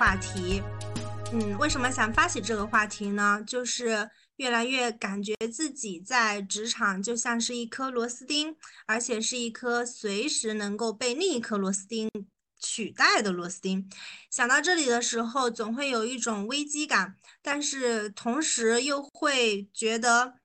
话题。嗯，为什么想发起这个话题呢？就是越来越感觉自己在职场就像是一颗螺丝钉，而且是一颗随时能够被另一颗螺丝钉取代的螺丝钉。想到这里的时候，总会有一种危机感，但是同时又会觉得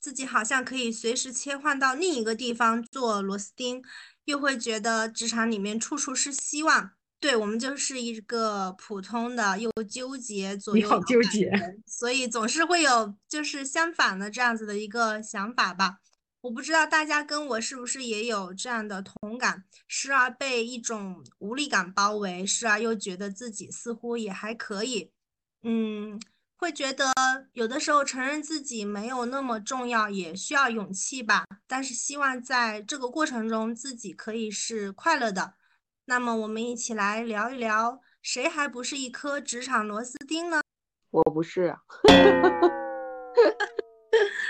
自己好像可以随时切换到另一个地方做螺丝钉。又会觉得职场里面处处是希望，对我们就是一个普通的又纠结左右，你好纠结，所以总是会有就是相反的这样子的一个想法吧。我不知道大家跟我是不是也有这样的同感，时而被一种无力感包围，时而又觉得自己似乎也还可以，嗯。会觉得有的时候承认自己没有那么重要，也需要勇气吧。但是希望在这个过程中自己可以是快乐的。那么我们一起来聊一聊，谁还不是一颗职场螺丝钉呢？我不是。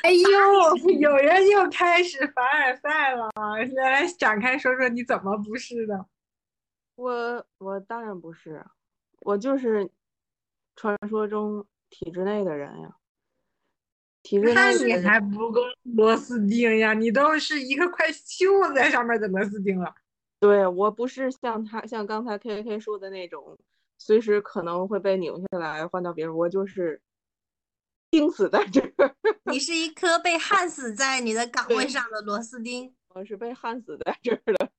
哎呦，有人又开始凡尔赛了。来展开说说你怎么不是的？我我当然不是，我就是传说中。体制内的人呀，体制内你还不够螺丝钉呀，你都是一个块锈在上面的螺丝钉了。对我不是像他像刚才 K K 说的那种，随时可能会被拧下来换到别人，我就是钉死在这儿。你是一颗被焊死在你的岗位上的螺丝钉。我是被焊死在这儿的，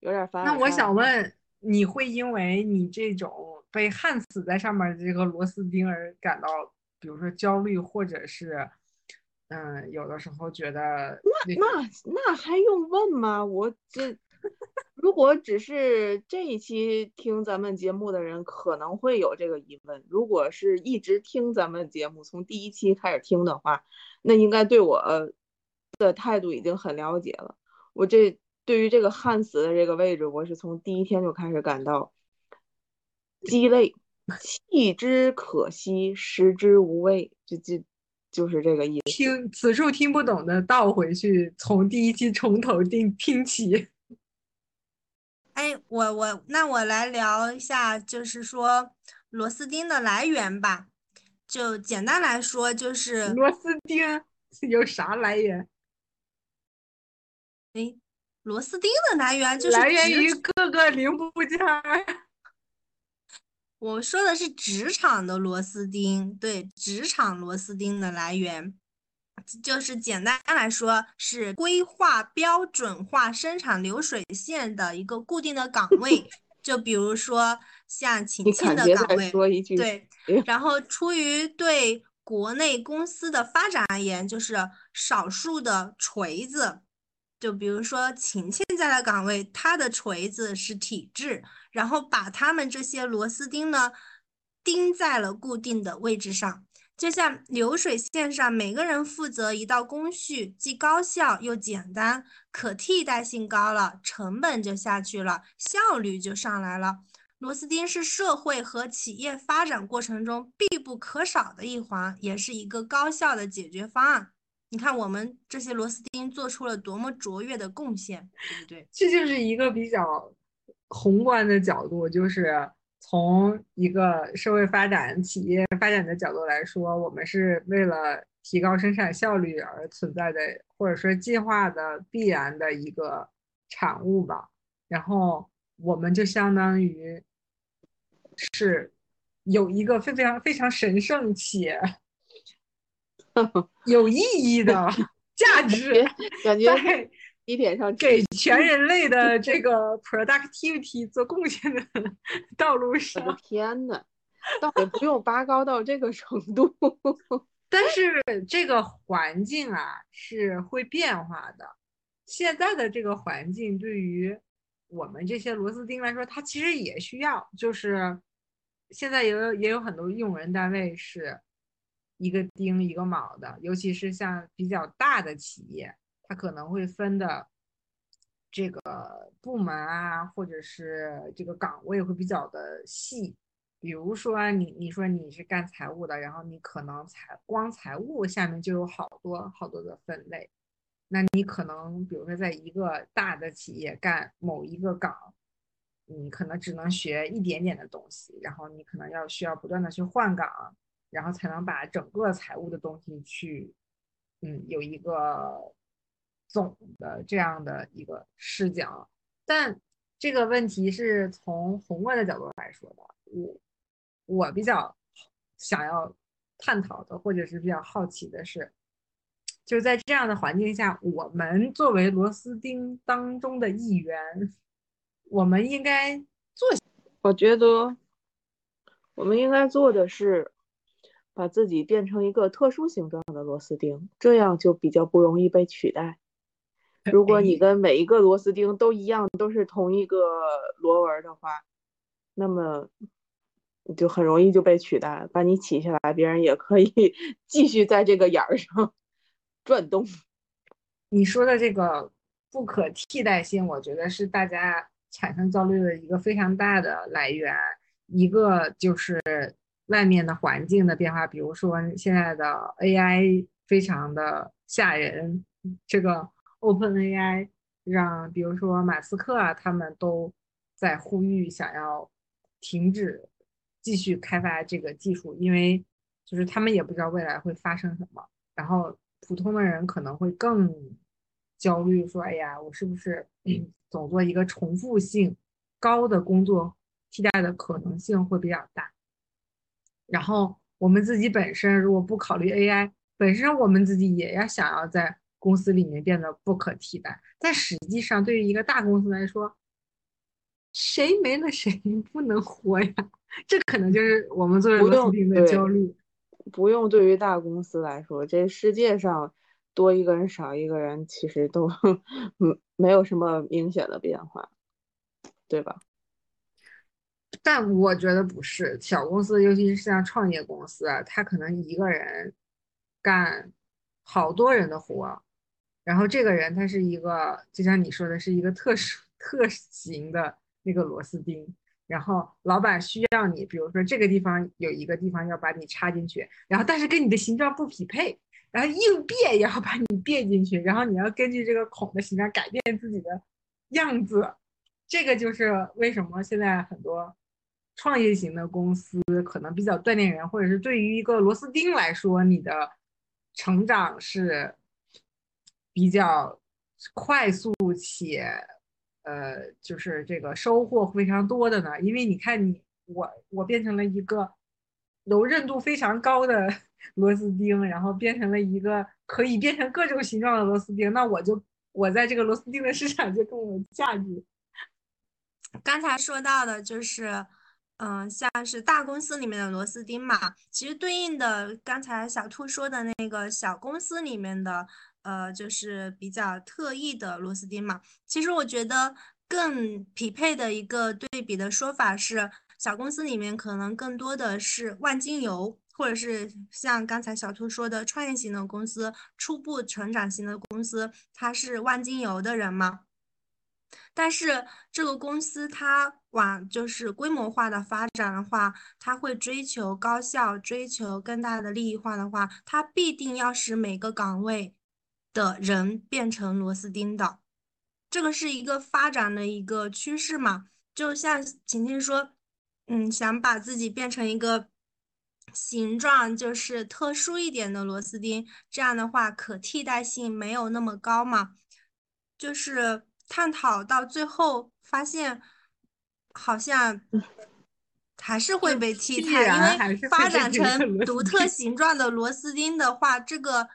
有点烦。那我想问，你会因为你这种？被焊死在上面的这个螺丝钉而感到，比如说焦虑，或者是，嗯，有的时候觉得那那那还用问吗？我这如果只是这一期听咱们节目的人可能会有这个疑问，如果是一直听咱们节目从第一期开始听的话，那应该对我的态度已经很了解了。我这对于这个焊死的这个位置，我是从第一天就开始感到。鸡肋，弃之可惜，食之无味，就就就是这个意思。听此处听不懂的，倒回去从第一期从头听听起。哎，我我那我来聊一下，就是说螺丝钉的来源吧。就简单来说，就是螺丝钉 有啥来源？哎，螺丝钉的来源就是来源于各个零部件。我说的是职场的螺丝钉，对，职场螺丝钉的来源，就是简单来说是规划标准化生产流水线的一个固定的岗位，就比如说像勤勤的岗位，对，然后出于对国内公司的发展而言，就是少数的锤子。就比如说勤勤在的岗位，他的锤子是体制，然后把他们这些螺丝钉呢钉在了固定的位置上，就像流水线上每个人负责一道工序，既高效又简单，可替代性高了，成本就下去了，效率就上来了。螺丝钉是社会和企业发展过程中必不可少的一环，也是一个高效的解决方案。你看，我们这些螺丝钉做出了多么卓越的贡献，对不对？这就是一个比较宏观的角度，就是从一个社会发展、企业发展的角度来说，我们是为了提高生产效率而存在的，或者说计划的必然的一个产物吧。然后我们就相当于是有一个非常非常神圣且。有意义的 价值，感觉一点上给全人类的这个 productivity 做贡献的道路上。我的天呐，倒也不用拔高到这个程度。但是这个环境啊是会变化的。现在的这个环境对于我们这些螺丝钉来说，它其实也需要。就是现在也有也有很多用人单位是。一个钉一个卯的，尤其是像比较大的企业，它可能会分的这个部门啊，或者是这个岗位会比较的细。比如说你你说你是干财务的，然后你可能财光财务下面就有好多好多的分类。那你可能比如说在一个大的企业干某一个岗，你可能只能学一点点的东西，然后你可能要需要不断的去换岗，然后才能把整个财务的东西去，嗯，有一个总的这样的一个视角。但这个问题是从宏观的角度来说的，我我比较想要探讨的，或者是比较好奇的是。就在这样的环境下，我们作为螺丝钉当中的一员，我们应该做。我觉得我们应该做的是把自己变成一个特殊形状的螺丝钉，这样就比较不容易被取代。如果你跟每一个螺丝钉都一样，都是同一个螺纹的话，那么就很容易就被取代。把你起下来，别人也可以 继续在这个眼儿上。转动，你说的这个不可替代性，我觉得是大家产生焦虑的一个非常大的来源。一个就是外面的环境的变化，比如说现在的 AI 非常的吓人，这个 OpenAI 让，比如说马斯克啊，他们都在呼吁想要停止继续开发这个技术，因为就是他们也不知道未来会发生什么，然后。普通的人可能会更焦虑，说：“哎呀，我是不是 总做一个重复性高的工作，替代的可能性会比较大。”然后我们自己本身如果不考虑 AI，本身我们自己也要想要在公司里面变得不可替代。但实际上，对于一个大公司来说，谁没了谁 不能活呀？这可能就是我们作为螺丝钉的焦虑。不用，对于大公司来说，这世界上多一个人少一个人，其实都 嗯没有什么明显的变化，对吧？但我觉得不是，小公司，尤其是像创业公司，他可能一个人干好多人的活，然后这个人他是一个，就像你说的，是一个特殊特型的那个螺丝钉。然后老板需要你，比如说这个地方有一个地方要把你插进去，然后但是跟你的形状不匹配，然后硬别也要把你别进去，然后你要根据这个孔的形状改变自己的样子。这个就是为什么现在很多创业型的公司可能比较锻炼人，或者是对于一个螺丝钉来说，你的成长是比较快速且。呃，就是这个收获非常多的呢，因为你看你我我变成了一个柔韧度非常高的 螺丝钉，然后变成了一个可以变成各种形状的螺丝钉，那我就我在这个螺丝钉的市场就更有价值。刚才说到的就是，嗯，像是大公司里面的螺丝钉嘛，其实对应的刚才小兔说的那个小公司里面的。呃，就是比较特异的螺丝钉嘛。其实我觉得更匹配的一个对比的说法是，小公司里面可能更多的是万金油，或者是像刚才小兔说的创业型的公司、初步成长型的公司，它是万金油的人嘛。但是这个公司它往就是规模化的发展的话，它会追求高效、追求更大的利益化的话，它必定要使每个岗位。的人变成螺丝钉的，这个是一个发展的一个趋势嘛？就像晴晴说，嗯，想把自己变成一个形状就是特殊一点的螺丝钉，这样的话可替代性没有那么高嘛？就是探讨到最后发现，好像还是会被替代，因为发展成独特形状的螺丝钉的话，这个。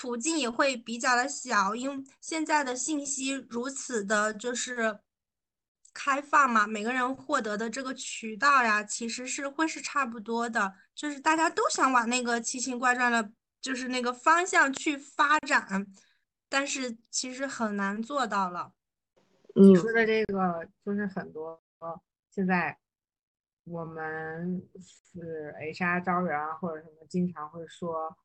途径也会比较的小，因为现在的信息如此的，就是开放嘛，每个人获得的这个渠道呀，其实是会是差不多的，就是大家都想往那个奇形怪状的，就是那个方向去发展，但是其实很难做到了。你说的这个就是很多现在我们是 HR 招人啊，或者什么，经常会说。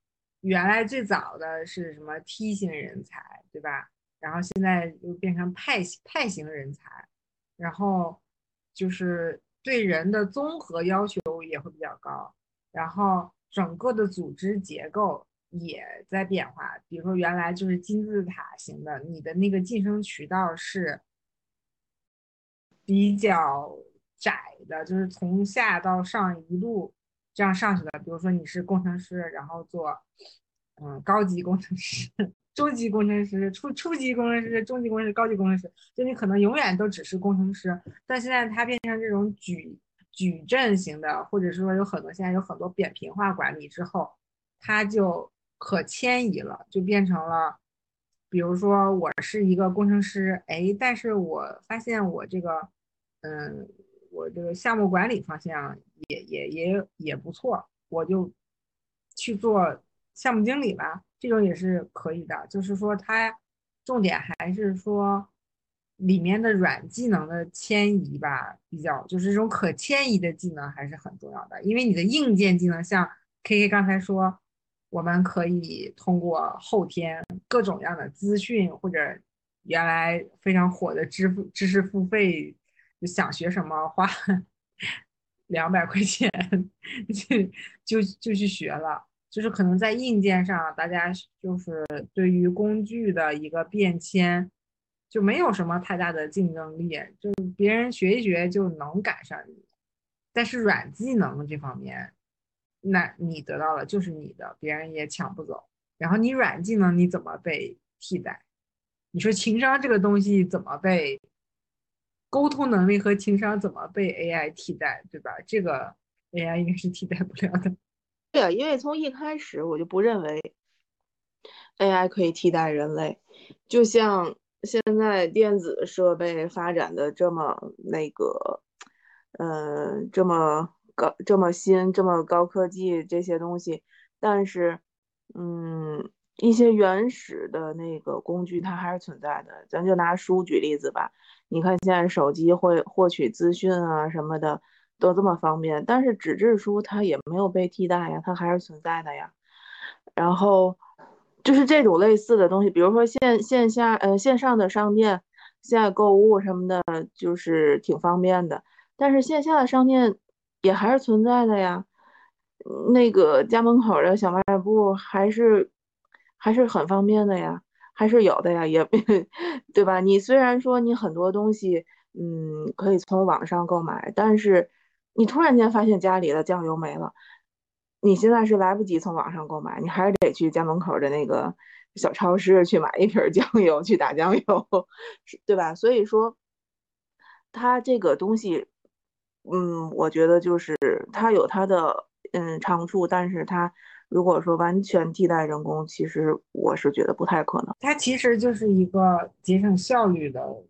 原来最早的是什么梯形人才，对吧？然后现在又变成派派型人才，然后就是对人的综合要求也会比较高，然后整个的组织结构也在变化。比如说原来就是金字塔型的，你的那个晋升渠道是比较窄的，就是从下到上一路这样上去的。比如说你是工程师，然后做嗯高级工程师、中级工程师、初初级工程师、中级工程师、高级工程师，就你可能永远都只是工程师。但现在它变成这种矩矩阵型的，或者说有很多现在有很多扁平化管理之后，它就可迁移了，就变成了。比如说我是一个工程师，哎，但是我发现我这个，嗯，我这个项目管理方向也也也也不错，我就去做项目经理吧，这种也是可以的。就是说，它重点还是说里面的软技能的迁移吧，比较就是这种可迁移的技能还是很重要的，因为你的硬件技能，像 K K 刚才说。我们可以通过后天各种样的资讯，或者原来非常火的支付知识付费，想学什么花 两百块钱就就就去学了。就是可能在硬件上，大家就是对于工具的一个变迁，就没有什么太大的竞争力，就是别人学一学就能赶上你。但是软技能这方面。那你得到了就是你的，别人也抢不走。然后你软技能你怎么被替代？你说情商这个东西怎么被沟通能力和情商怎么被 AI 替代，对吧？这个 AI 应该是替代不了的。对啊，因为从一开始我就不认为 AI 可以替代人类。就像现在电子设备发展的这么那个，嗯，这么。高这么新这么高科技这些东西，但是，嗯，一些原始的那个工具它还是存在的。咱就拿书举例子吧，你看现在手机会获取资讯啊什么的都这么方便，但是纸质书它也没有被替代呀，它还是存在的呀。然后就是这种类似的东西，比如说线线下呃线上的商店，现在购物什么的，就是挺方便的，但是线下的商店。也还是存在的呀，那个家门口的小卖部还是还是很方便的呀，还是有的呀，也 对吧？你虽然说你很多东西，嗯，可以从网上购买，但是你突然间发现家里的酱油没了，你现在是来不及从网上购买，你还是得去家门口的那个小超市去买一瓶酱油去打酱油，对吧？所以说，它这个东西。嗯，我觉得就是它有它的嗯长处，但是它如果说完全替代人工，其实我是觉得不太可能。它其实就是一个节省效率的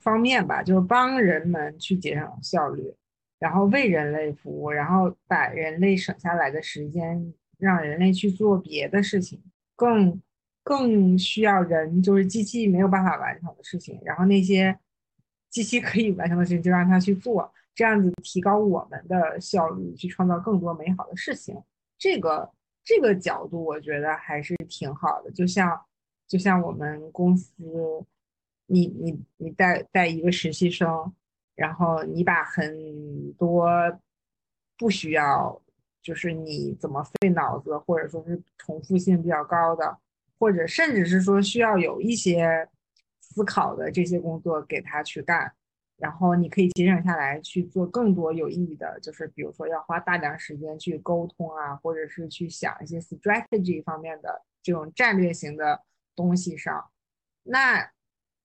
方面吧，就是帮人们去节省效率，然后为人类服务，然后把人类省下来的时间让人类去做别的事情，更更需要人就是机器没有办法完成的事情，然后那些。机器可以完成的事情就让它去做，这样子提高我们的效率，去创造更多美好的事情。这个这个角度我觉得还是挺好的。就像就像我们公司，你你你带带一个实习生，然后你把很多不需要，就是你怎么费脑子，或者说是重复性比较高的，或者甚至是说需要有一些。思考的这些工作给他去干，然后你可以节省下来去做更多有意义的，就是比如说要花大量时间去沟通啊，或者是去想一些 strategy 方面的这种战略型的东西上。那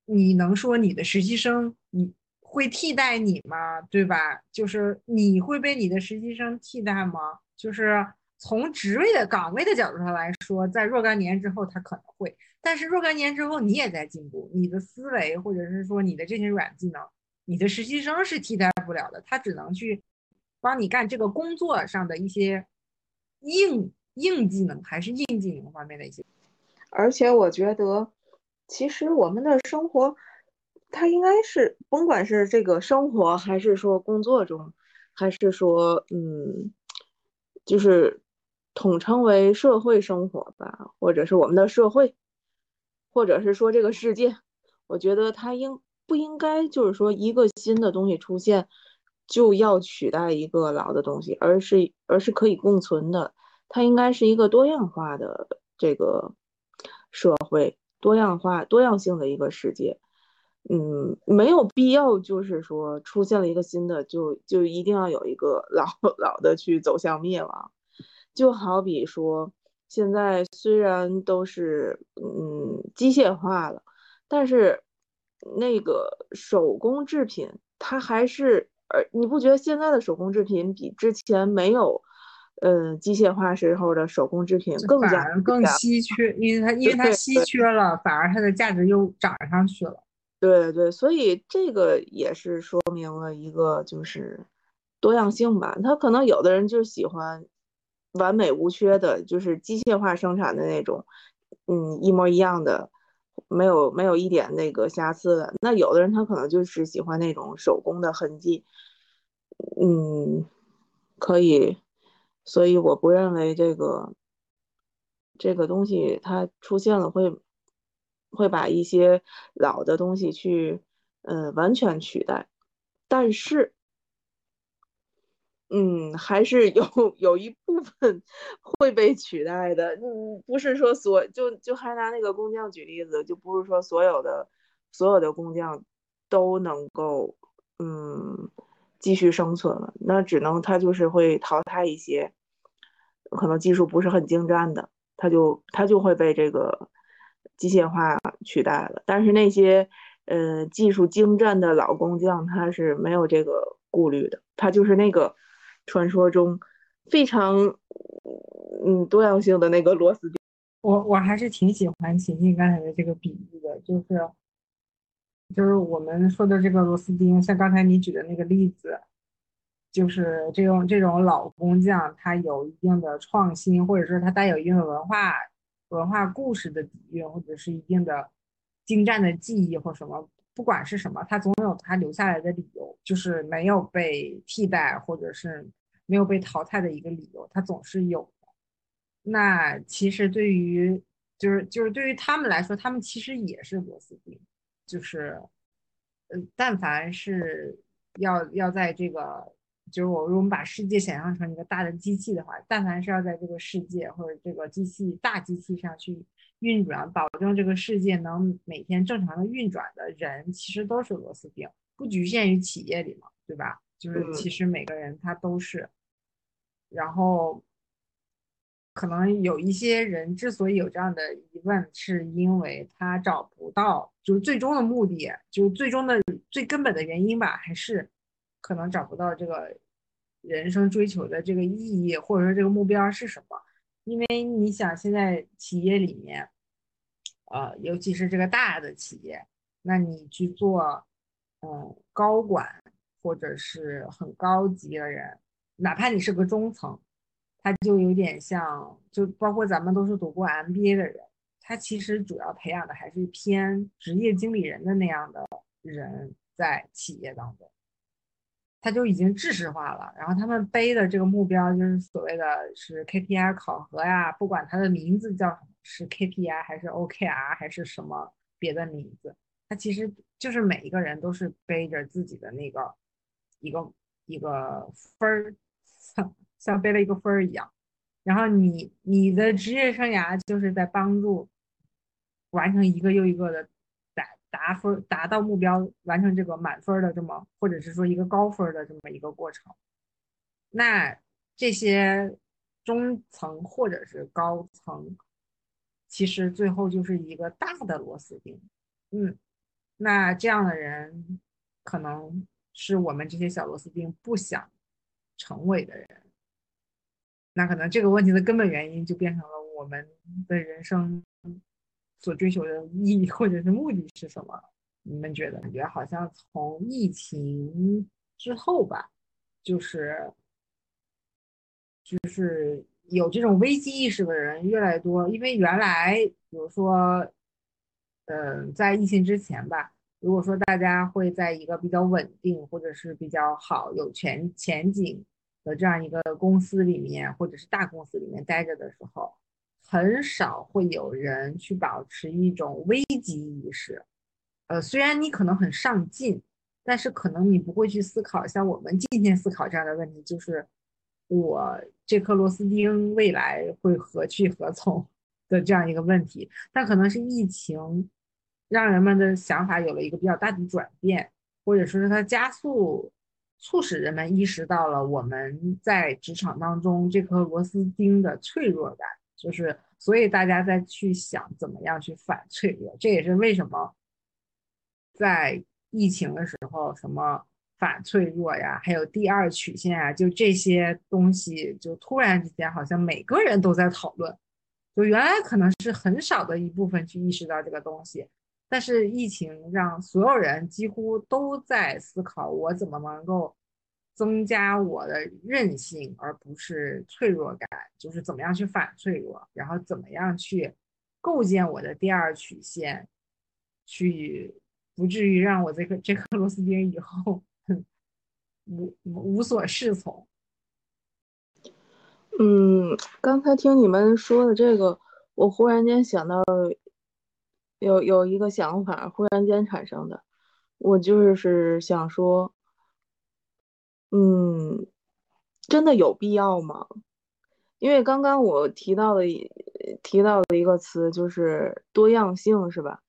你能说你的实习生你会替代你吗？对吧？就是你会被你的实习生替代吗？就是从职位的岗位的角度上来说，在若干年之后他可能会。但是若干年之后，你也在进步，你的思维或者是说你的这些软技能，你的实习生是替代不了的，他只能去帮你干这个工作上的一些硬硬技能，还是硬技能方面的一些。而且我觉得，其实我们的生活，它应该是甭管是这个生活，还是说工作中，还是说嗯，就是统称为社会生活吧，或者是我们的社会。或者是说这个世界，我觉得它应不应该就是说一个新的东西出现就要取代一个老的东西，而是而是可以共存的。它应该是一个多样化的这个社会，多样化、多样性的一个世界。嗯，没有必要，就是说出现了一个新的，就就一定要有一个 老老的去走向灭亡。就好比说，现在虽然都是嗯机械化了，但是那个手工制品，它还是，呃，你不觉得现在的手工制品比之前没有，呃，机械化时候的手工制品更加更稀缺，因为它因为它稀缺了，反而它的价值又涨上去了。对对，所以这个也是说明了一个就是多样性吧。他可能有的人就喜欢完美无缺的，就是机械化生产的那种，嗯，一模一样的，没有没有一点那个瑕疵的。那有的人他可能就是喜欢那种手工的痕迹，嗯，可以。所以我不认为这个这个东西它出现了会会把一些老的东西去呃完全取代，但是嗯还是有 有一部分会被取代的，嗯不是说所就就还拿那个工匠举例子，就不是说所有的所有的工匠都能够嗯继续生存了，那只能他就是会淘汰一些可能技术不是很精湛的。他就他就会被这个机械化取代了。但是那些呃技术精湛的老工匠，他是没有这个顾虑的，他就是那个传说中非常嗯多样性的那个螺丝钉。我我还是挺喜欢琴琴刚才的这个比喻的，就是就是我们说的这个螺丝钉，像刚才你举的那个例子，就是这种这种老工匠，他有一定的创新，或者说他带有一定的文化文化故事的底蕴，或者是一定的精湛的技艺或什么，不管是什么，他总有他留下来的理由，就是没有被替代或者是没有被淘汰的一个理由，他总是有的。那其实对于就是就是对于他们来说，他们其实也是螺丝钉，就是呃，但凡是要要在这个。就是我，如果我们把世界想象成一个大的机器的话，但凡是要在这个世界或者这个机器大机器上去运转，保证这个世界能每天正常的运转的人，其实都是螺丝钉，不局限于企业里嘛，对吧？就是其实每个人他都是。然后，可能有一些人之所以有这样的疑问，是因为他找不到，就是最终的目的，就是最终的最根本的原因吧，还是。可能找不到这个人生追求的这个意义，或者说这个目标是什么？因为你想，现在企业里面，呃，尤其是这个大的企业，那你去做，嗯，高管或者是很高级的人，哪怕你是个中层，他就有点像，就包括咱们都是读过 MBA 的人，他其实主要培养的还是偏职业经理人的那样的人在企业当中。他就已经知识化了，然后他们背的这个目标就是所谓的是 KPI 考核呀，不管它的名字叫什么，是 KPI 还是 OKR 还是什么别的名字，它其实就是每一个人都是背着自己的那个一个一个分儿，像背了一个分儿一样，然后你你的职业生涯就是在帮助完成一个又一个的。达分达到目标，完成这个满分的这么，或者是说一个高分的这么一个过程。那这些中层或者是高层，其实最后就是一个大的螺丝钉。嗯，那这样的人可能是我们这些小螺丝钉不想成为的人。那可能这个问题的根本原因就变成了我们的人生。所追求的意义或者是目的是什么？你们觉得？感觉好像从疫情之后吧，就是就是有这种危机意识的人越来越多。因为原来，比如说，嗯，在疫情之前吧，如果说大家会在一个比较稳定或者是比较好、有前前景的这样一个公司里面，或者是大公司里面待着的时候。很少会有人去保持一种危机意识，呃，虽然你可能很上进，但是可能你不会去思考像我们今天思考这样的问题，就是我这颗螺丝钉未来会何去何从的这样一个问题。但可能是疫情让人们的想法有了一个比较大的转变，或者说是它加速促使人们意识到了我们在职场当中这颗螺丝钉的脆弱感，就是所以大家在去想怎么样去反脆弱，这也是为什么在疫情的时候什么。反脆弱呀，还有第二曲线啊，就这些东西，就突然之间好像每个人都在讨论。就原来可能是很少的一部分去意识到这个东西，但是疫情让所有人几乎都在思考，我怎么能够增加我的韧性，而不是脆弱感，就是怎么样去反脆弱，然后怎么样去构建我的第二曲线，去不至于让我这个这颗螺丝钉以后。无无所适从。嗯，刚才听你们说的这个，我忽然间想到，有有一个想法，忽然间产生的，我就是想说，嗯，真的有必要吗？因为刚刚我提到的提到的一个词就是多样性，是吧？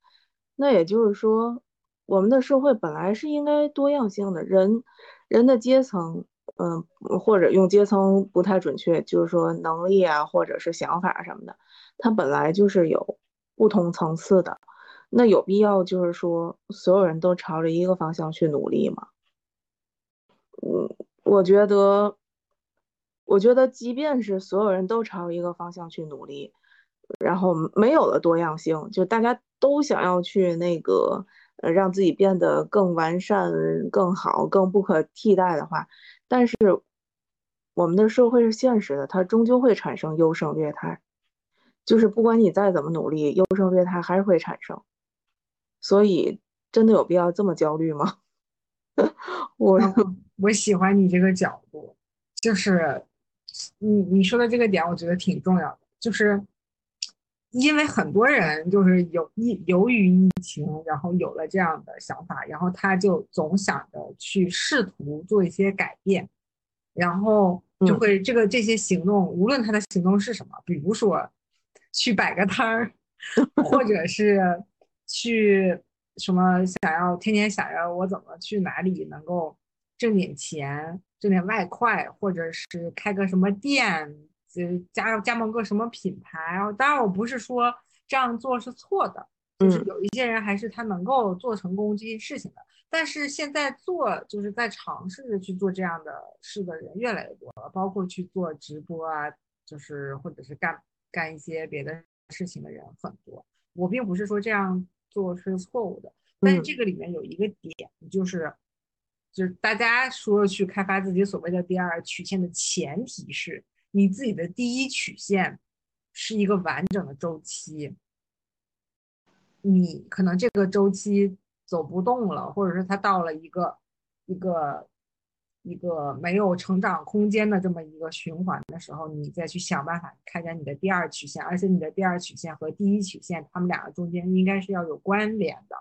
那也就是说，我们的社会本来是应该多样性的，人。人的阶层，嗯，或者用阶层不太准确，就是说能力啊，或者是想法什么的，它本来就是有不同层次的。那有必要就是说所有人都朝着一个方向去努力吗？嗯，我觉得，我觉得即便是所有人都朝一个方向去努力，然后没有了多样性，就大家都想要去那个。呃，让自己变得更完善、更好、更不可替代的话，但是我们的社会是现实的，它终究会产生优胜劣汰。就是不管你再怎么努力，优胜劣汰还是会产生。所以，真的有必要这么焦虑吗？我我喜欢你这个角度，就是你你说的这个点，我觉得挺重要的，就是。因为很多人就是有疫由于疫情，然后有了这样的想法，然后他就总想着去试图做一些改变，然后就会这个这些行动，无论他的行动是什么，比如说去摆个摊儿，或者是去什么想要天天想着我怎么去哪里能够挣点钱，挣点外快，或者是开个什么店。呃加加盟个什么品牌，当然我不是说这样做是错的，就是有一些人还是他能够做成功这些事情的。但是现在做就是在尝试着去做这样的事的人越来越多了，包括去做直播啊，就是或者是干干一些别的事情的人很多。我并不是说这样做是错误的，但是这个里面有一个点，就是就是大家说去开发自己所谓的第二曲线的前提是。你自己的第一曲线是一个完整的周期，你可能这个周期走不动了，或者是它到了一个一个一个没有成长空间的这么一个循环的时候，你再去想办法开展你的第二曲线，而且你的第二曲线和第一曲线，它们两个中间应该是要有关联的，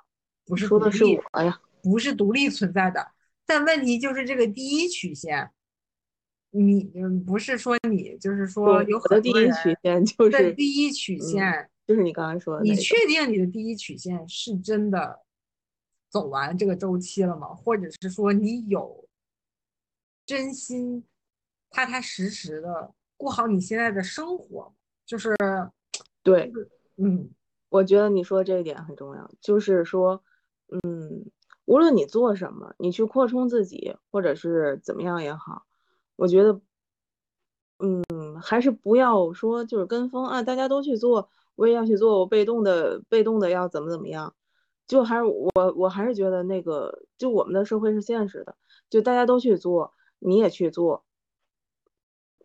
不是说的是我呀，不是独立存在的。但问题就是这个第一曲线。你嗯，不是说你，就是说有很多人。第一曲线就是第一曲线，就是你刚才说的。你确定你的第一曲线是真的走完这个周期了吗？或者是说你有真心踏踏实实的过好你现在的生活？就是对，嗯，我觉得你说这一点很重要，就是说，嗯，无论你做什么，你去扩充自己，或者是怎么样也好。我觉得，嗯，还是不要说就是跟风啊，大家都去做，我也要去做，我被动的被动的要怎么怎么样，就还是我我还是觉得那个，就我们的社会是现实的，就大家都去做，你也去做，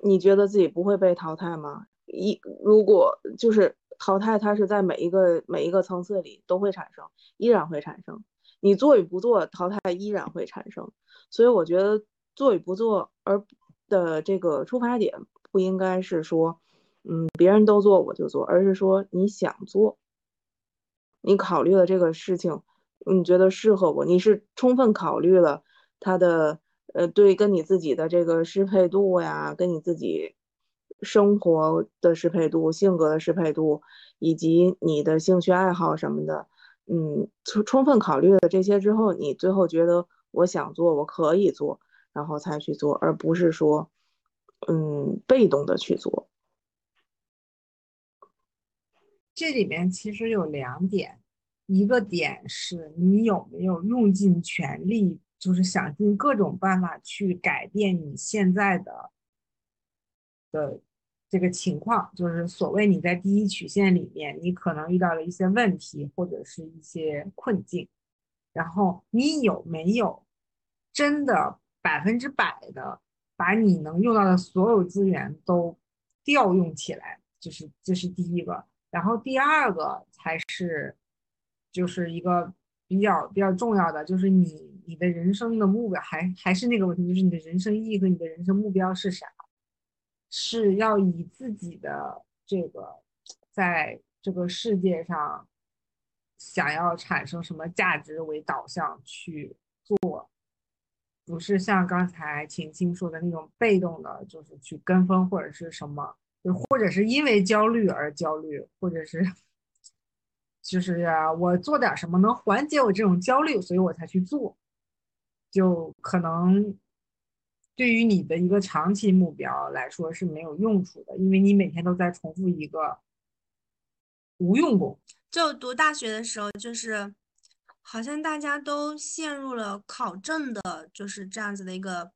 你觉得自己不会被淘汰吗？一如果就是淘汰，它是在每一个每一个层次里都会产生，依然会产生，你做与不做，淘汰依然会产生，所以我觉得做与不做，而。的这个出发点不应该是说，嗯，别人都做我就做，而是说你想做，你考虑了这个事情，你觉得适合我，你是充分考虑了他的，呃，对，跟你自己的这个适配度呀，跟你自己生活的适配度、性格的适配度，以及你的兴趣爱好什么的，嗯，充充分考虑了这些之后，你最后觉得我想做，我可以做，然后才去做，而不是说，嗯，被动的去做。这里面其实有两点，一个点是你有没有用尽全力，就是想尽各种办法去改变你现在的的这个情况，就是所谓你在第一曲线里面，你可能遇到了一些问题或者是一些困境，然后你有没有真的百分之百的把你能用到的所有资源都调用起来？就是这是第一个。然后第二个才是，就是一个比较比较重要的，就是你你的人生的目标还还是那个问题，就是你的人生意义和你的人生目标是啥？是要以自己的这个在这个世界上想要产生什么价值为导向去做，不是像刚才晴晴说的那种被动的，就是去跟风或者是什么。就或者是因为焦虑而焦虑，或者是就是我做点什么能缓解我这种焦虑，所以我才去做，就可能对于你的一个长期目标来说是没有用处的，因为你每天都在重复一个无用功。就读大学的时候，就是好像大家都陷入了考证的，就是这样子的一个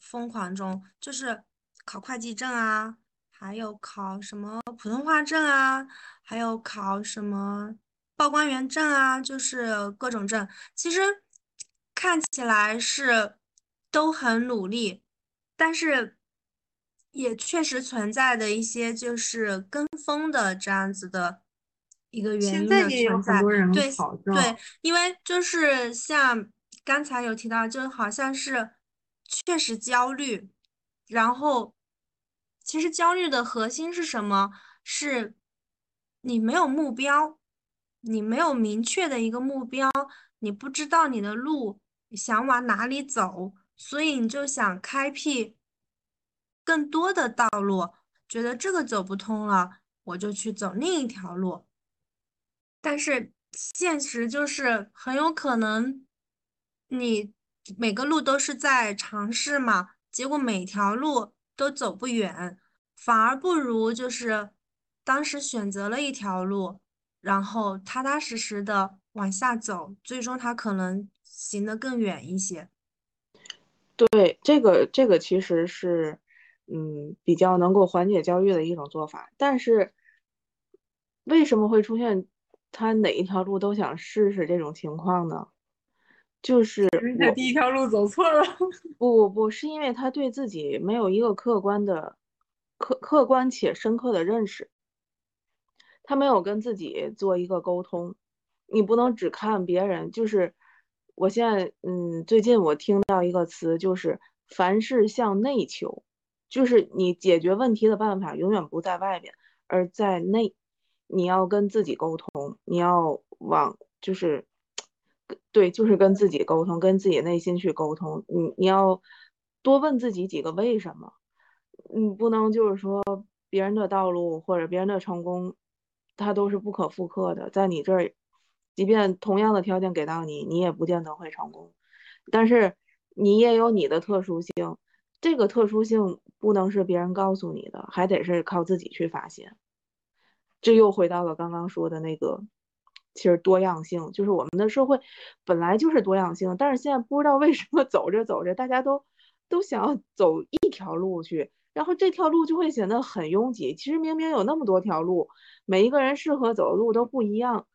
疯狂中，就是考会计证啊。还有考什么普通话证啊，还有考什么报关员证啊，就是各种证。其实看起来是都很努力，但是也确实存在的一些就是跟风的这样子的一个原因的存在。对对，因为就是像刚才有提到，就好像是确实焦虑，然后。其实焦虑的核心是什么？是你没有目标，你没有明确的一个目标，你不知道你的路想往哪里走，所以你就想开辟更多的道路，觉得这个走不通了，我就去走另一条路。但是现实就是很有可能，你每个路都是在尝试嘛，结果每条路。都走不远，反而不如就是当时选择了一条路，然后踏踏实实的往下走，最终他可能行得更远一些。对，这个这个其实是嗯比较能够缓解焦虑的一种做法。但是为什么会出现他哪一条路都想试试这种情况呢？就是他第一条路走错了。不不不是因为他对自己没有一个客观的、客客观且深刻的认识，他没有跟自己做一个沟通。你不能只看别人。就是我现在，嗯，最近我听到一个词，就是凡事向内求，就是你解决问题的办法永远不在外边，而在内。你要跟自己沟通，你要往就是。对，就是跟自己沟通，跟自己内心去沟通。你你要多问自己几个为什么。你不能就是说别人的道路或者别人的成功，它都是不可复刻的。在你这儿，即便同样的条件给到你，你也不见得会成功。但是你也有你的特殊性，这个特殊性不能是别人告诉你的，还得是靠自己去发现。这又回到了刚刚说的那个。其实多样性就是我们的社会本来就是多样性，但是现在不知道为什么走着走着，大家都都想要走一条路去，然后这条路就会显得很拥挤。其实明明有那么多条路，每一个人适合走的路都不一样，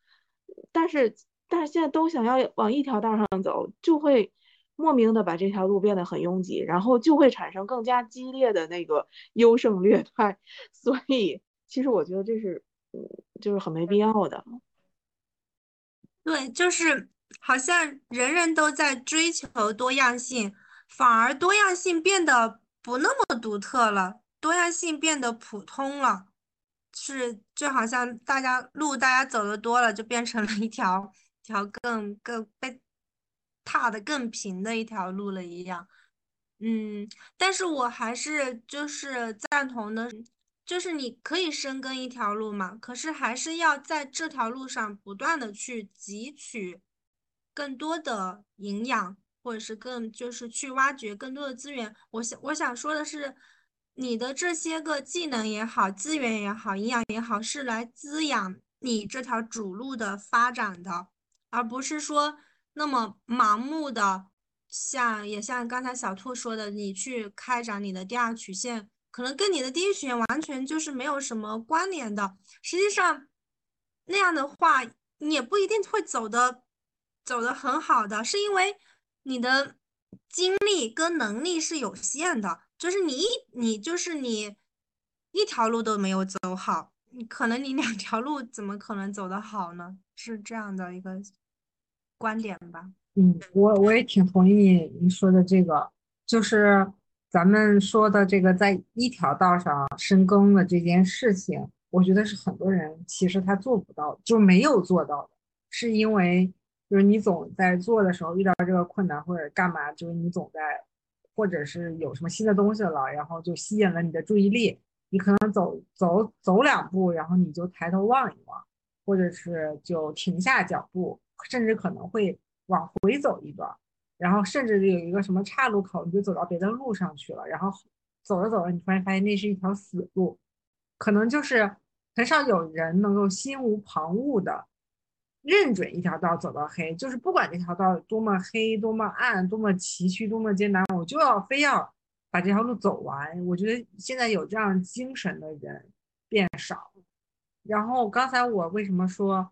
但是但是现在都想要往一条道上走，就会莫名的把这条路变得很拥挤，然后就会产生更加激烈的那个 优胜劣汰。所以其实我觉得这是，就是很没必要的。对，就是好像人人都在追求多样性，反而多样性变得不那么独特了，多样性变得普通了，是就好像大家路大家走的多了，就变成了一条条更更被踏的更平的一条路了一样。嗯，但是我还是就是赞同的，就是你可以深耕一条路嘛，可是还是要在这条路上不断的去汲取更多的营养，或者是更就是去挖掘更多的资源。我想我想说的是，你的这些个技能也好，资源也好，营养也好，是来滋养你这条主路的发展的，而不是说那么盲目的。像也像刚才小兔说的，你去开展你的第二曲线，可能跟你的第一曲线完全就是没有什么关联的。实际上，那样的话，你也不一定会走的走的很好的，是因为你的精力跟能力是有限的。就是你一你就是你一条路都没有走好，你可能你两条路怎么可能走得好呢？是这样的一个观点吧。嗯，我我也挺同意你说的这个，就是咱们说的这个在一条道上深耕的这件事情，我觉得是很多人其实他做不到，就没有做到的，是因为就是你总在做的时候遇到这个困难或者干嘛，就是你总在，或者是有什么新的东西了，然后就吸引了你的注意力，你可能走走走两步，然后你就抬头望一望，或者是就停下脚步，甚至可能会。往回走一段，然后甚至有一个什么岔路口，你就走到别的路上去了。然后走着走着，你突然发现那是一条死路，可能就是很少有人能够心无旁骛的认准一条道走到黑，就是不管这条道多么黑、多么暗、多么崎岖、多么艰难，我就要非要把这条路走完。我觉得现在有这样精神的人变少。然后刚才我为什么说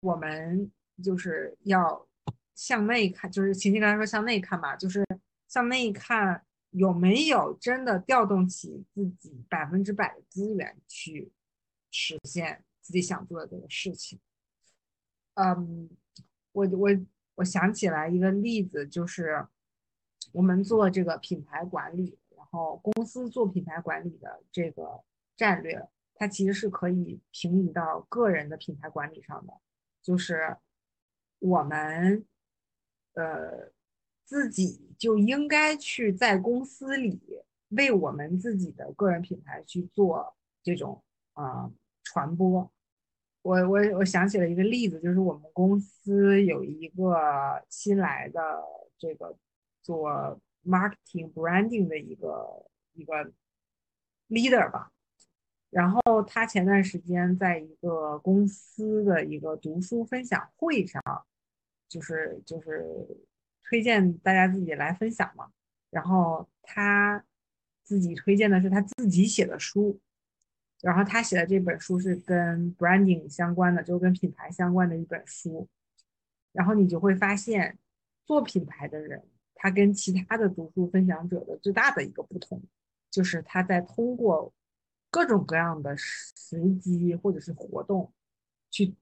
我们？就是要向内看，就是晴晴刚才说向内看嘛，就是向内看有没有真的调动起自己百分之百的资源去实现自己想做的这个事情。嗯，我我我想起来一个例子，就是我们做这个品牌管理，然后公司做品牌管理的这个战略，它其实是可以平移到个人的品牌管理上的，就是。我们，呃，自己就应该去在公司里为我们自己的个人品牌去做这种啊传播。我我我想起了一个例子，就是我们公司有一个新来的这个做 marketing branding 的一个一个 leader 吧，然后他前段时间在一个公司的一个读书分享会上。就是就是推荐大家自己来分享嘛，然后他自己推荐的是他自己写的书，然后他写的这本书是跟 branding 相关的，就跟品牌相关的一本书，然后你就会发现做品牌的人，他跟其他的读书分享者的最大的一个不同，就是他在通过各种各样的时机或者是活动去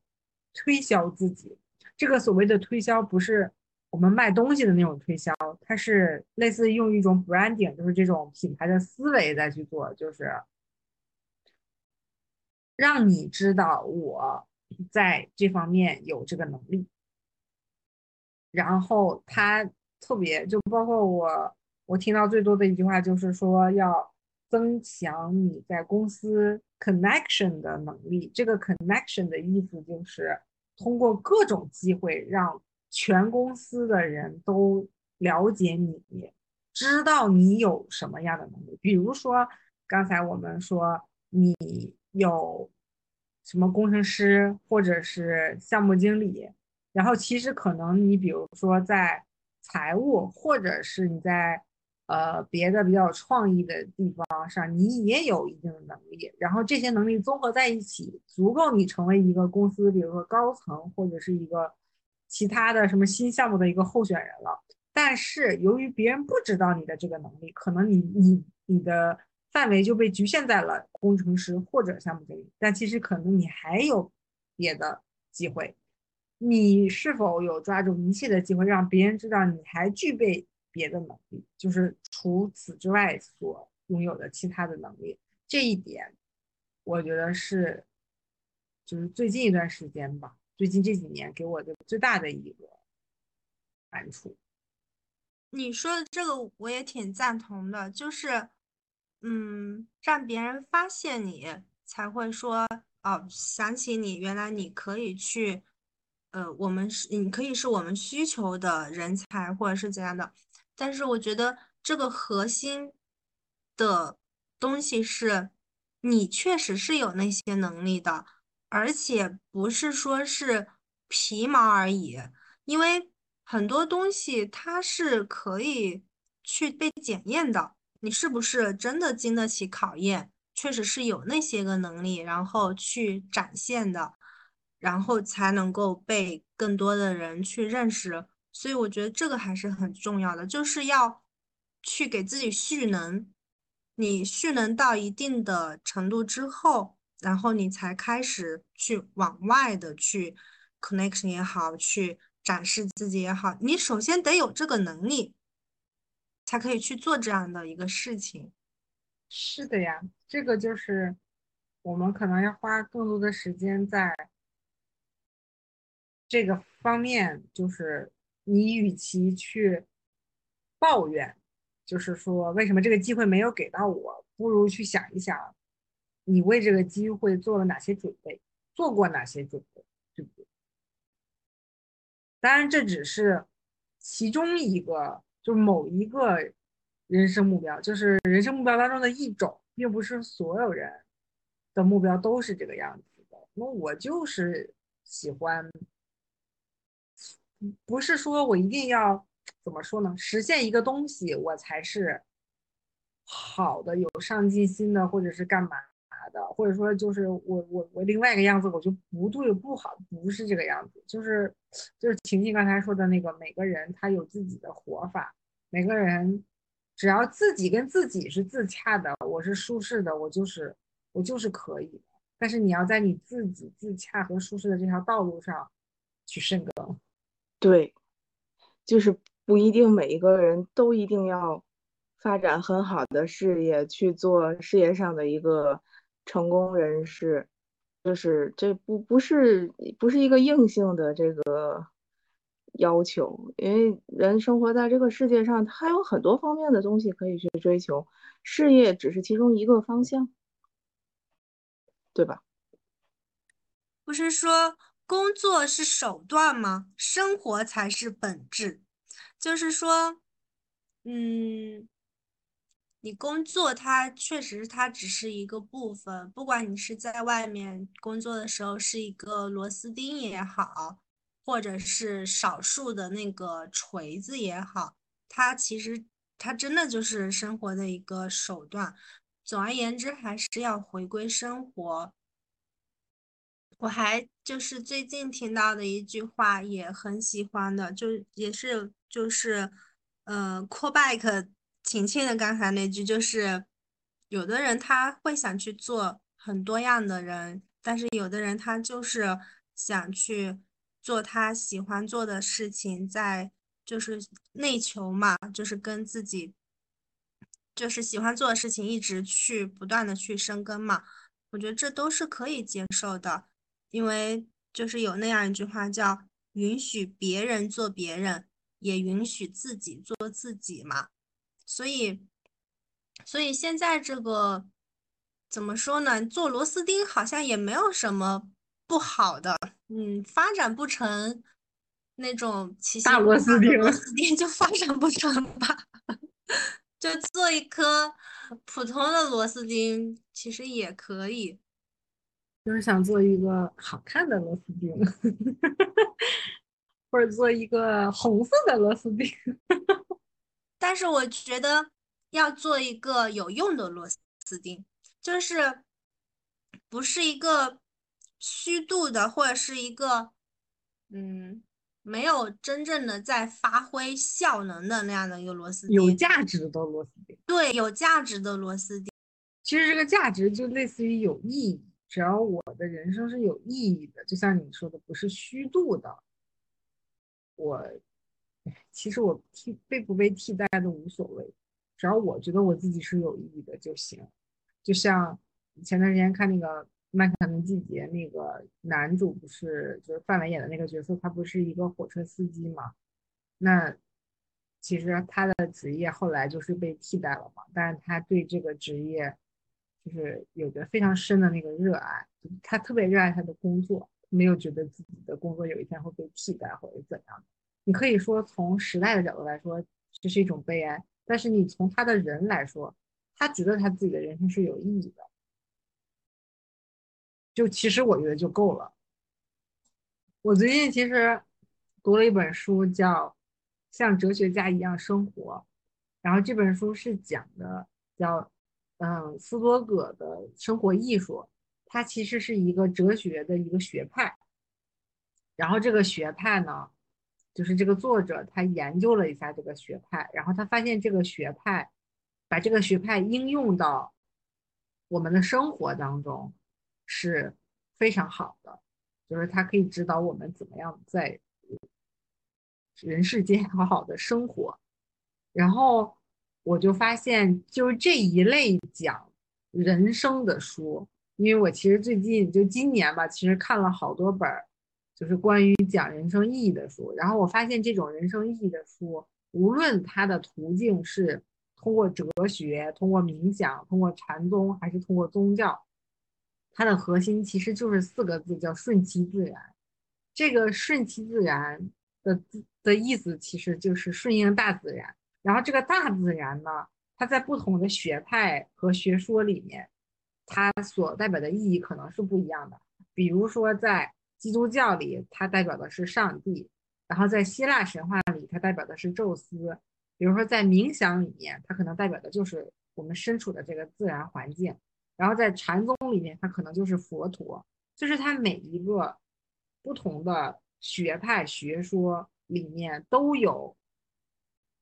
推销自己。这个所谓的推销不是我们卖东西的那种推销，它是类似用一种 branding，就是这种品牌的思维再去做，就是让你知道我在这方面有这个能力。然后他特别就包括我，我听到最多的一句话就是说要增强你在公司 connection 的能力。这个 connection 的意思就是。通过各种机会，让全公司的人都了解你，知道你有什么样的能力。比如说，刚才我们说你有什么工程师，或者是项目经理，然后其实可能你比如说在财务，或者是你在。呃，别的比较有创意的地方上，你也有一定的能力，然后这些能力综合在一起，足够你成为一个公司，比如说高层或者是一个其他的什么新项目的一个候选人了。但是由于别人不知道你的这个能力，可能你你你的范围就被局限在了工程师或者项目经理，但其实可能你还有别的机会。你是否有抓住一切的机会，让别人知道你还具备？别的能力，就是除此之外所拥有的其他的能力，这一点，我觉得是，就是最近一段时间吧，最近这几年给我的最大的一个感触。你说的这个我也挺赞同的，就是嗯，让别人发现你，才会说哦，想起你，原来你可以去，呃，我们是你可以是我们需求的人才，或者是怎样的。但是我觉得这个核心的东西是，你确实是有那些能力的，而且不是说是皮毛而已，因为很多东西它是可以去被检验的。你是不是真的经得起考验？确实是有那些个能力，然后去展现的，然后才能够被更多的人去认识。所以我觉得这个还是很重要的，就是要去给自己蓄能。你蓄能到一定的程度之后，然后你才开始去往外的去 connection 也好，去展示自己也好。你首先得有这个能力。才可以去做这样的一个事情。是的呀，这个就是我们可能要花更多的时间在这个方面。就是你与其去抱怨，就是说为什么这个机会没有给到我，不如去想一想，你为这个机会做了哪些准备，做过哪些准备，对不对？当然，这只是其中一个。就某一个人生目标，就是人生目标当中的一种，并不是所有人的目标都是这个样子的。那我就是喜欢，不是说我一定要怎么说呢？实现一个东西，我才是好的、有上进心的，或者是干嘛的？或者说，就是我我我另外一个样子，我就不对不好，不是这个样子。就是就是晴晴刚才说的那个，每个人他有自己的活法。每个人只要自己跟自己是自洽的，我是舒适的，我就是我就是可以的。但是你要在你自己自洽和舒适的这条道路上去深耕。对，就是不一定每一个人都一定要发展很好的事业，去做事业上的一个成功人士，就是这不不是不是一个硬性的这个。要求，因为人生活在这个世界上，他有很多方面的东西可以去追求，事业只是其中一个方向，对吧？不是说工作是手段吗？生活才是本质。就是说，嗯，你工作它确实它只是一个部分，不管你是在外面工作的时候是一个螺丝钉也好。或者是少数的那个锤子也好，它其实它真的就是生活的一个手段。总而言之，还是要回归生活。我还就是最近听到的一句话也很喜欢的，就也是就是呃，call back 晴晴的刚才那句，就是有的人他会想去做很多样的人，但是有的人他就是想去。做他喜欢做的事情，在就是内求嘛，就是跟自己就是喜欢做的事情一直去不断的去生根嘛。我觉得这都是可以接受的，因为就是有那样一句话叫“允许别人做别人，也允许自己做自己”嘛。所以，所以现在这个怎么说呢？做螺丝钉好像也没有什么不好的。嗯，发展不成那种大螺丝钉，螺丝钉就发展不成吧。就做一颗普通的螺丝钉，其实也可以。就是想做一个好看的螺丝钉，或者做一个红色的螺丝钉。但是我觉得要做一个有用的螺丝钉，就是不是一个。虚度的，或者是一个，嗯，没有真正的在发挥效能的那样的一个螺丝钉，有价值的螺丝钉，对，有价值的螺丝钉。其实这个价值就类似于有意义，只要我的人生是有意义的，就像你说的，不是虚度的，我，其实我替被不被替代都无所谓，只要我觉得我自己是有意义的就行。就像前段时间看那个。麦克的季节那个男主不是就是范伟演的那个角色，他不是一个火车司机嘛？那其实他的职业后来就是被替代了嘛，但是他对这个职业就是有着非常深的那个热爱，他特别热爱他的工作，没有觉得自己的工作有一天会被替代或者怎样的。你可以说从时代的角度来说，这是一种悲哀，但是你从他的人来说，他觉得他自己的人生是有意义的，就其实我觉得就够了。我最近其实读了一本书，叫。像哲学家一样生活，然后这本书是讲的叫嗯斯多葛的生活艺术，它其实是一个哲学的一个学派。然后这个学派呢，就是这个作者他研究了一下这个学派，然后他发现这个学派把这个学派应用到我们的生活当中是非常好的，就是它可以指导我们怎么样在。人世间 好好的生活，然后我就发现，就是这一类讲人生的书，因为我其实最近就今年吧，其实看了好多本儿，就是关于讲人生意义的书。然后我发现，这种人生意义的书，无论它的途径是通过哲学、通过冥想、通过禅宗，还是通过宗教，它的核心其实就是四个字，叫顺其自然。这个顺其自然。的的意思其实就是顺应大自然，然后这个大自然呢，它在不同的学派和学说里面，它所代表的意义可能是不一样的。比如说在基督教里，它代表的是上帝；然后在希腊神话里，它代表的是宙斯；比如说在冥想里面，它可能代表的就是我们身处的这个自然环境；然后在禅宗里面，它可能就是佛陀。就是它每一个不同的。学派学说里面都有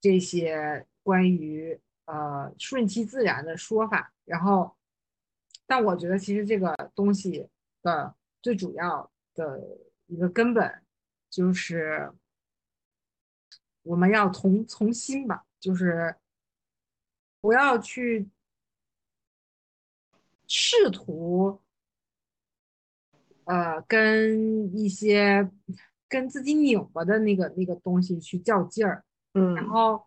这些关于呃顺其自然的说法，然后，但我觉得其实这个东西的最主要的一个根本就是我们要从从心吧，就是不要去试图呃跟一些。跟自己拧巴的那个那个东西去较劲儿，嗯，然后，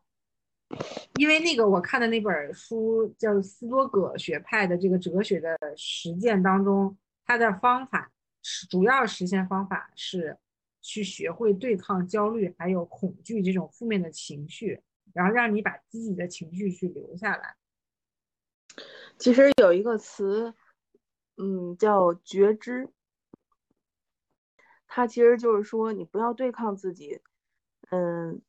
因为那个我看的那本书叫斯多葛学派的这个哲学的实践当中，它的方法是主要实现方法是去学会对抗焦虑还有恐惧这种负面的情绪，然后让你把积极的情绪去留下来。其实有一个词，嗯，叫觉知。他其实就是说，你不要对抗自己，嗯，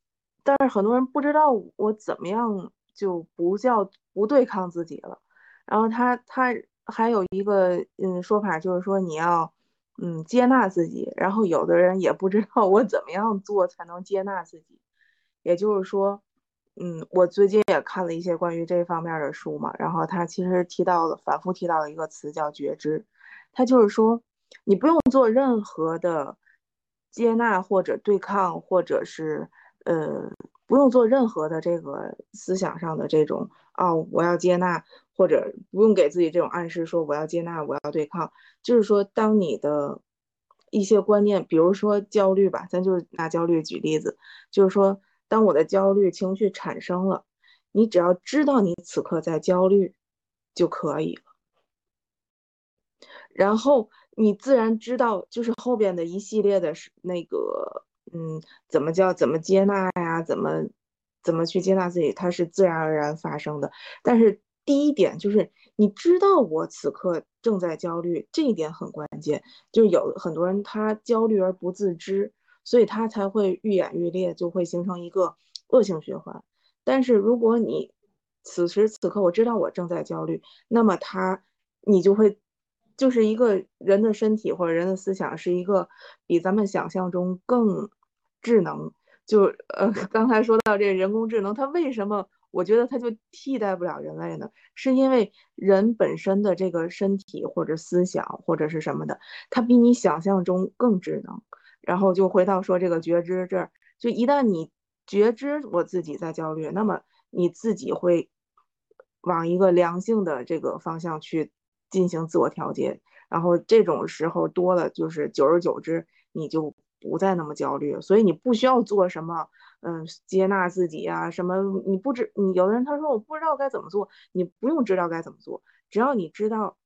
但是很多人不知道我怎么样就不叫不对抗自己了。然后他他还有一个嗯说法，就是说你要嗯接纳自己。然后有的人也不知道我怎么样做才能接纳自己，也就是说，嗯，我最近也看了一些关于这方面的书嘛。然后他其实提到了反复提到了一个词叫觉知，他就是说。你不用做任何的接纳或者对抗，或者是呃，不用做任何的这个思想上的这种哦，我要接纳，或者不用给自己这种暗示说我要接纳，我要对抗。就是说，当你的一些观念，比如说焦虑吧，咱就拿焦虑举例子，就是说，当我的焦虑情绪产生了，你只要知道你此刻在焦虑就可以了，然后。你自然知道，就是后边的一系列的是那个，嗯，怎么叫怎么接纳呀？怎么怎么去接纳自己？它是自然而然发生的。但是第一点就是，你知道我此刻正在焦虑，这一点很关键。就有很多人他焦虑而不自知，所以他才会愈演愈烈，就会形成一个恶性循环。但是如果你此时此刻我知道我正在焦虑，那么他你就会。就是一个人的身体或者人的思想是一个比咱们想象中更智能。就呃，刚才说到这人工智能，它为什么我觉得它就替代不了人类呢？是因为人本身的这个身体或者思想或者是什么的，它比你想象中更智能。然后就回到说这个觉知这儿，就一旦你觉知我自己在焦虑，那么你自己会往一个良性的这个方向去。进行自我调节，然后这种时候多了，就是久而久之，你就不再那么焦虑。所以你不需要做什么，嗯，接纳自己啊，什么你不知你有的人他说我不知道该怎么做，你不用知道该怎么做，只要你知道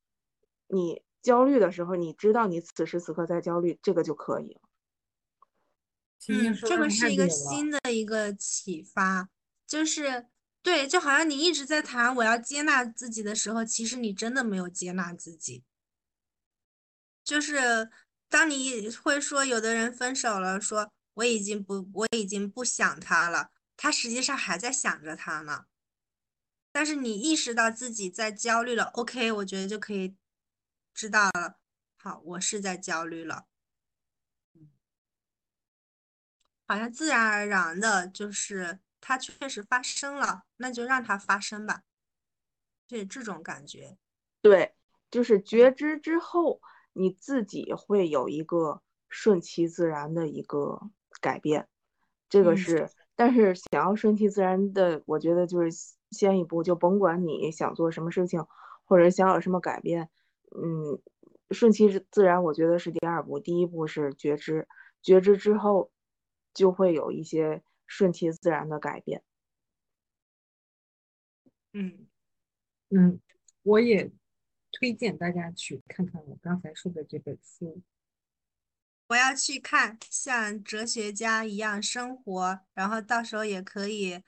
你焦虑的时候，你知道你此时此刻在焦虑，这个就可以了。嗯，这个是一个新的一个启发，就是对，就好像你一直在谈我要接纳自己的时候，其实你真的没有接纳自己。就是当你会说有的人分手了，说我已经不我已经不想他了，他实际上还在想着他呢。但是你意识到自己在焦虑了，OK，我觉得就可以知道了。好，我是在焦虑了。好像自然而然的，就是它确实发生了，那就让它发生吧。对，这种感觉。对，就是觉知之后，你自己会有一个顺其自然的一个改变。这个是，但是想要顺其自然的，我觉得就是先一步，就甭管你想做什么事情，或者想有什么改变，嗯，顺其自然，我觉得是第二步。第一步是觉知，觉知之后。就会有一些顺其自然的改变。嗯嗯，我也推荐大家去看看我刚才说的这本书。我要去看，像哲学家一样生活，然后到时候也可以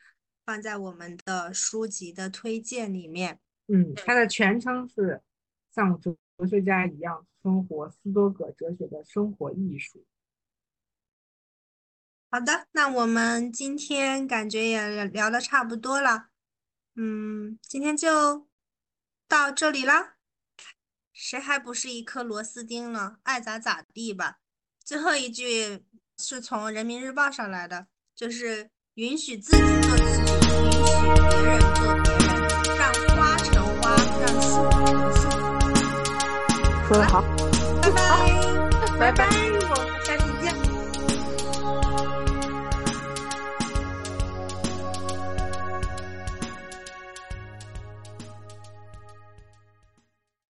放在我们的书籍的推荐里面。嗯，它的全称是像哲哲学家一样生活，斯多葛哲学的生活艺术。好的，那我们今天感觉也聊的差不多了，嗯，今天就到这里啦。谁还不是一颗螺丝钉呢？爱咋咋地吧。最后一句是从人民日报上来的，就是允许自己做自己，允许别人做别人，让花成花，让树成树。说得好，拜拜，拜拜。